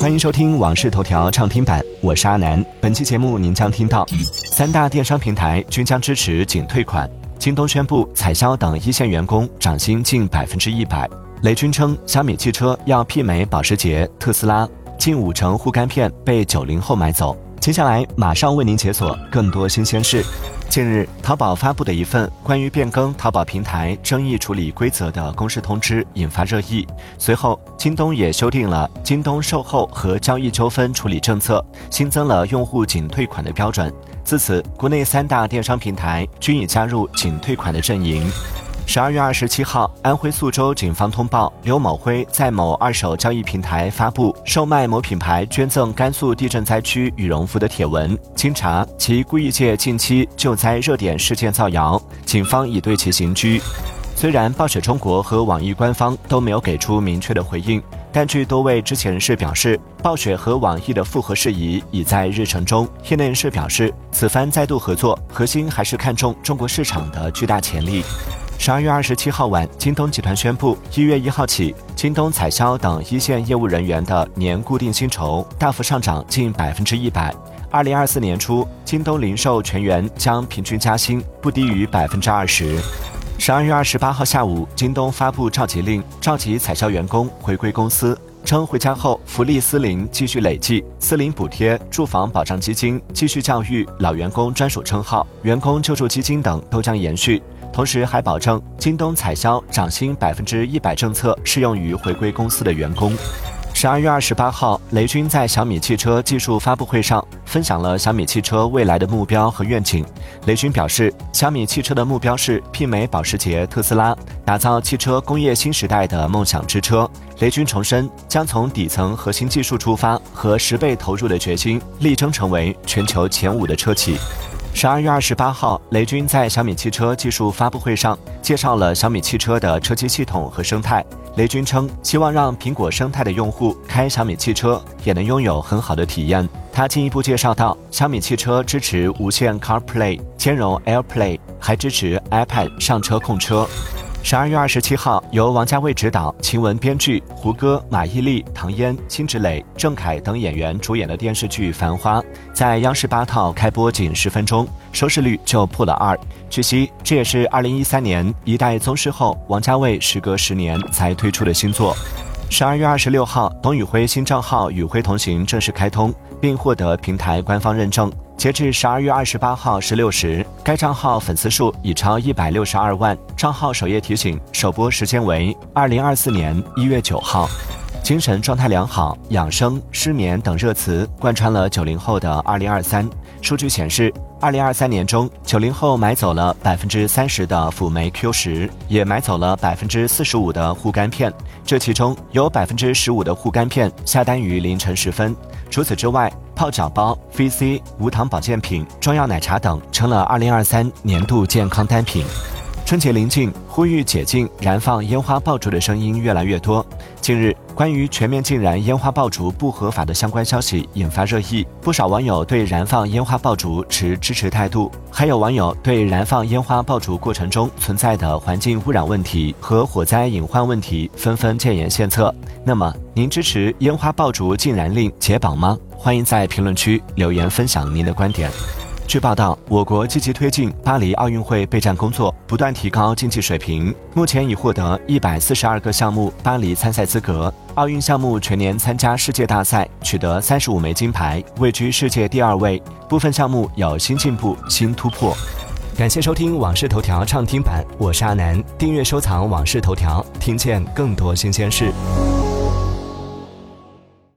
欢迎收听《往事头条》畅听版，我是阿南。本期节目您将听到：三大电商平台均将支持仅退款；京东宣布彩销等一线员工涨薪近百分之一百；雷军称小米汽车要媲美保时捷、特斯拉；近五成护肝片被九零后买走。接下来马上为您解锁更多新鲜事。近日，淘宝发布的一份关于变更淘宝平台争议处理规则的公示通知引发热议。随后，京东也修订了京东售后和交易纠纷处理政策，新增了用户仅退款的标准。自此，国内三大电商平台均已加入仅退款的阵营。十二月二十七号，安徽宿州警方通报刘某辉在某二手交易平台发布售卖某品牌捐赠甘肃地震灾区羽绒服的帖文。经查，其故意借近期救灾热点事件造谣，警方已对其刑拘。虽然暴雪中国和网易官方都没有给出明确的回应，但据多位知情人士表示，暴雪和网易的复合事宜已在日程中。业内人士表示，此番再度合作，核心还是看重中国市场的巨大潜力。十二月二十七号晚，京东集团宣布，一月一号起，京东彩销等一线业务人员的年固定薪酬大幅上涨近百分之一百。二零二四年初，京东零售全员将平均加薪不低于百分之二十。十二月二十八号下午，京东发布召集令，召集采销员工回归公司，称回家后福利私龄继续累计，私龄补贴、住房保障基金继续教育老员工专属称号、员工救助基金等都将延续。同时还保证，京东彩销涨薪百分之一百政策适用于回归公司的员工。十二月二十八号，雷军在小米汽车技术发布会上分享了小米汽车未来的目标和愿景。雷军表示，小米汽车的目标是媲美保时捷、特斯拉，打造汽车工业新时代的梦想之车。雷军重申，将从底层核心技术出发，和十倍投入的决心，力争成为全球前五的车企。十二月二十八号，雷军在小米汽车技术发布会上介绍了小米汽车的车机系统和生态。雷军称，希望让苹果生态的用户开小米汽车也能拥有很好的体验。他进一步介绍到，小米汽车支持无线 CarPlay，兼容 AirPlay，还支持 iPad 上车控车。十二月二十七号，由王家卫执导、秦雯编剧、胡歌、马伊琍、唐嫣、辛芷蕾、郑恺等演员主演的电视剧《繁花》在央视八套开播仅十分钟，收视率就破了二。据悉，这也是二零一三年一代宗师后，王家卫时隔十年才推出的新作。十二月二十六号，董宇辉新账号“宇辉同行”正式开通，并获得平台官方认证。截至十二月二十八号十六时，该账号粉丝数已超一百六十二万。账号首页提醒首播时间为二零二四年一月九号。精神状态良好、养生、失眠等热词贯穿了九零后的二零二三。数据显示，二零二三年中，九零后买走了百分之三十的辅酶 Q 十，也买走了百分之四十五的护肝片。这其中有百分之十五的护肝片下单于凌晨时分。除此之外，泡脚包、VC、无糖保健品、中药奶茶等成了2023年度健康单品。春节临近，呼吁解禁燃放烟花爆竹的声音越来越多。近日，关于全面禁燃烟花爆竹不合法的相关消息引发热议，不少网友对燃放烟花爆竹持支持态度，还有网友对燃放烟花爆竹过程中存在的环境污染问题和火灾隐患问题纷纷建言献策。那么，您支持烟花爆竹禁燃令解绑吗？欢迎在评论区留言分享您的观点。据报道，我国积极推进巴黎奥运会备战工作，不断提高竞技水平。目前已获得一百四十二个项目巴黎参赛资格。奥运项目全年参加世界大赛，取得三十五枚金牌，位居世界第二位。部分项目有新进步、新突破。感谢收听《往事头条》畅听版，我是阿南。订阅收藏《往事头条》，听见更多新鲜事。